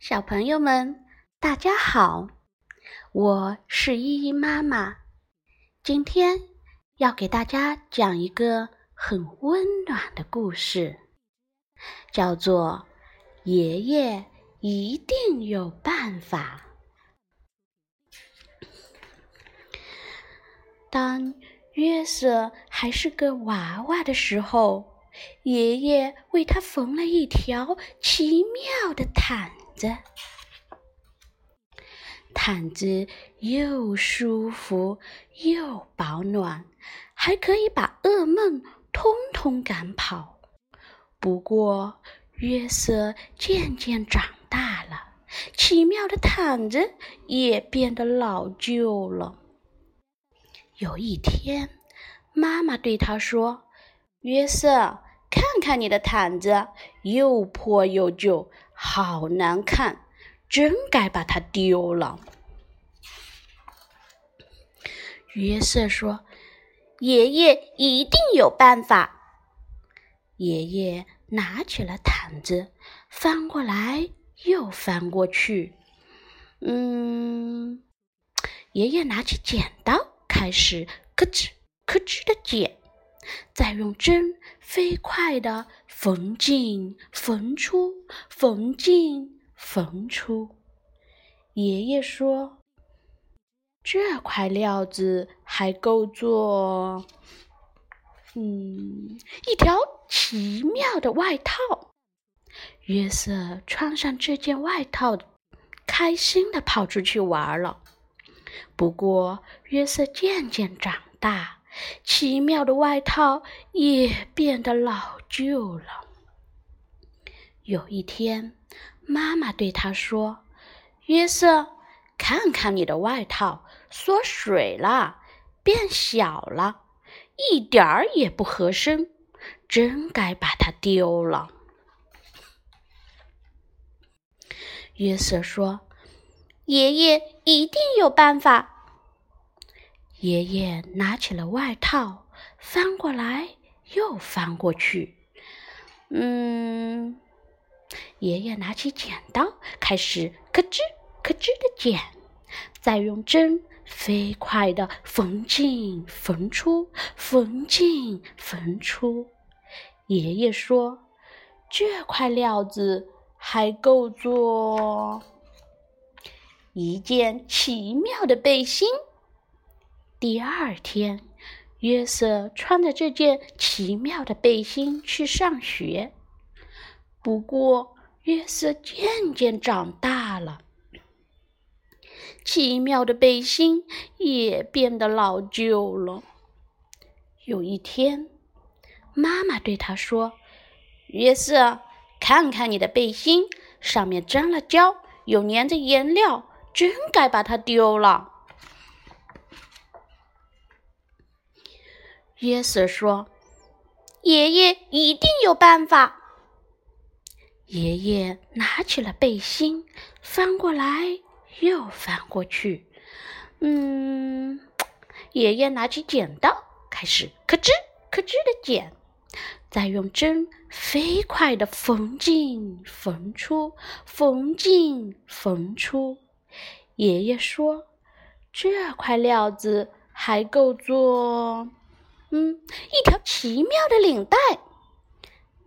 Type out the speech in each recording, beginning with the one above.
小朋友们，大家好，我是依依妈妈。今天要给大家讲一个很温暖的故事，叫做《爷爷一定有办法》。当约瑟还是个娃娃的时候，爷爷为他缝了一条奇妙的毯。子，毯子又舒服又保暖，还可以把噩梦通通赶跑。不过，约瑟渐渐长大了，奇妙的毯子也变得老旧了。有一天，妈妈对他说：“约瑟。”看看你的毯子，又破又旧，好难看，真该把它丢了。约瑟说：“爷爷一定有办法。”爷爷拿起了毯子，翻过来又翻过去。嗯，爷爷拿起剪刀，开始咯吱咯吱的剪。再用针飞快地缝进、缝出、缝进、缝出。爷爷说：“这块料子还够做……嗯，一条奇妙的外套。”约瑟穿上这件外套，开心地跑出去玩了。不过，约瑟渐渐长大。奇妙的外套也变得老旧了。有一天，妈妈对他说：“约瑟，看看你的外套，缩水了，变小了，一点儿也不合身，真该把它丢了。”约瑟说：“爷爷一定有办法。”爷爷拿起了外套，翻过来又翻过去。嗯，爷爷拿起剪刀，开始咯吱咯吱的剪，再用针飞快的缝进缝出，缝进缝出。爷爷说：“这块料子还够做一件奇妙的背心。”第二天，约瑟穿着这件奇妙的背心去上学。不过，约瑟渐渐长大了，奇妙的背心也变得老旧了。有一天，妈妈对他说：“约瑟，看看你的背心，上面沾了胶，又粘着颜料，真该把它丢了。”约瑟说：“爷爷一定有办法。”爷爷拿起了背心，翻过来又翻过去。嗯，爷爷拿起剪刀，开始咯吱咯吱的剪，再用针飞快的缝进缝出，缝进缝出。爷爷说：“这块料子还够做……”嗯，一条奇妙的领带。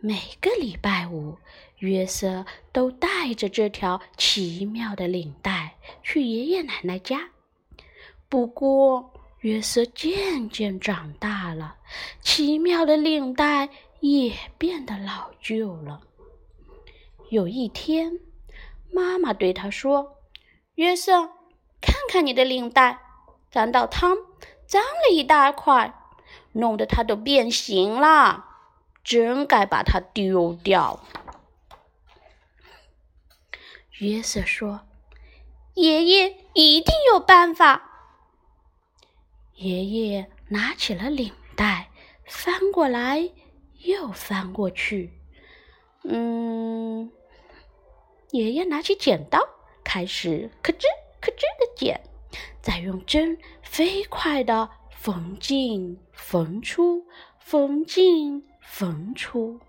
每个礼拜五，约瑟都带着这条奇妙的领带去爷爷奶奶家。不过，约瑟渐渐长大了，奇妙的领带也变得老旧了。有一天，妈妈对他说：“约瑟，看看你的领带，沾到汤，脏了一大块。”弄得它都变形了，真该把它丢掉。约瑟说：“爷爷一定有办法。”爷爷拿起了领带，翻过来又翻过去。嗯，爷爷拿起剪刀，开始咯吱咯吱的剪，再用针飞快的。缝进缝出，缝进缝出。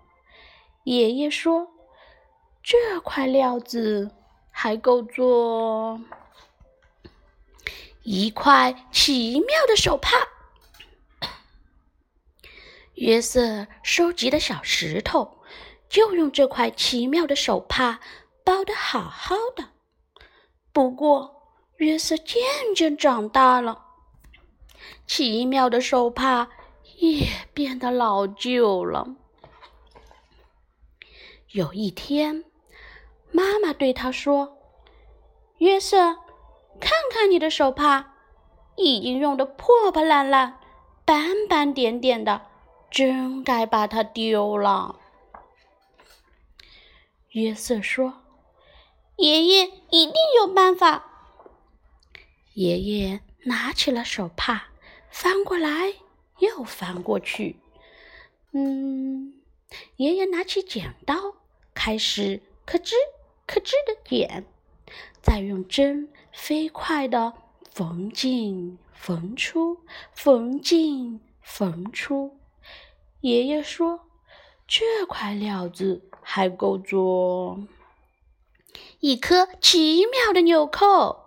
爷爷说：“这块料子还够做一块奇妙的手帕。约瑟收集的小石头，就用这块奇妙的手帕包得好好的。不过，约瑟渐渐长大了，奇妙的手帕也变得老旧了。有一天，妈妈对他说：“约瑟，看看你的手帕，已经用的破破烂烂、斑斑点点的。”真该把它丢了。约瑟说：“爷爷一定有办法。”爷爷拿起了手帕，翻过来又翻过去。嗯，爷爷拿起剪刀，开始咯吱咯吱的剪，再用针飞快的缝进缝出，缝进缝出。爷爷说：“这块料子还够做一颗奇妙的纽扣。”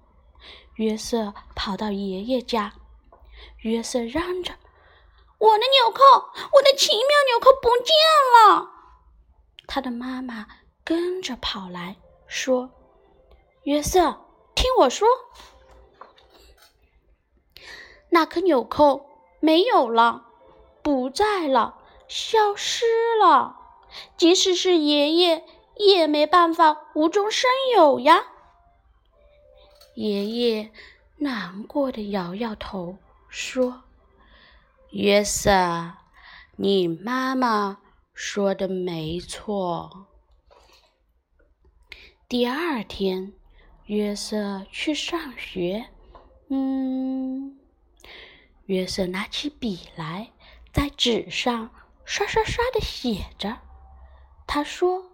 约瑟跑到爷爷家，约瑟嚷着：“我的纽扣，我的奇妙纽扣不见了！”他的妈妈跟着跑来说：“约瑟，听我说，那颗纽扣没有了。”不在了，消失了。即使是爷爷，也没办法无中生有呀。爷爷难过的摇摇头，说：“约瑟，你妈妈说的没错。”第二天，约瑟去上学。嗯，约瑟拿起笔来。在纸上刷刷刷的写着。他说：“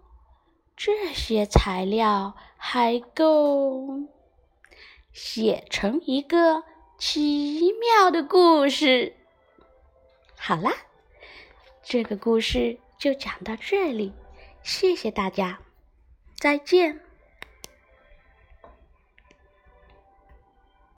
这些材料还够写成一个奇妙的故事。”好啦，这个故事就讲到这里，谢谢大家，再见。